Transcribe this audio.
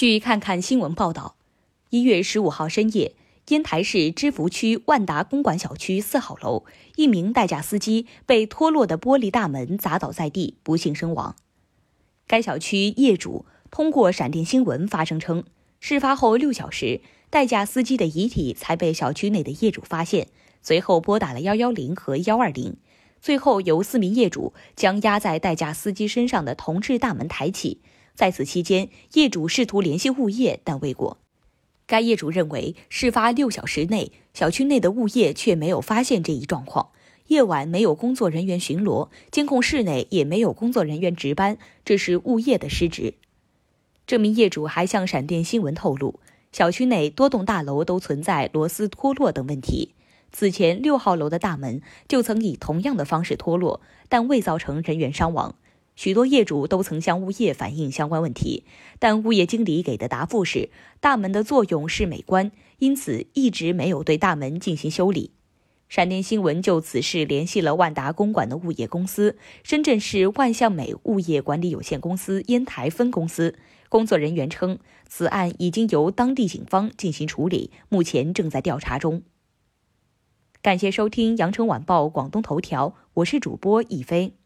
据看看新闻报道，一月十五号深夜，烟台市芝罘区万达公馆小区四号楼，一名代驾司机被脱落的玻璃大门砸倒在地，不幸身亡。该小区业主通过闪电新闻发声称，事发后六小时，代驾司机的遗体才被小区内的业主发现，随后拨打了幺幺零和幺二零，最后由四名业主将压在代驾司机身上的铜制大门抬起。在此期间，业主试图联系物业，但未果。该业主认为，事发六小时内，小区内的物业却没有发现这一状况。夜晚没有工作人员巡逻，监控室内也没有工作人员值班，这是物业的失职。这名业主还向闪电新闻透露，小区内多栋大楼都存在螺丝脱落等问题。此前，六号楼的大门就曾以同样的方式脱落，但未造成人员伤亡。许多业主都曾向物业反映相关问题，但物业经理给的答复是大门的作用是美观，因此一直没有对大门进行修理。闪电新闻就此事联系了万达公馆的物业公司——深圳市万象美物业管理有限公司烟台分公司。工作人员称，此案已经由当地警方进行处理，目前正在调查中。感谢收听羊城晚报广东头条，我是主播一飞。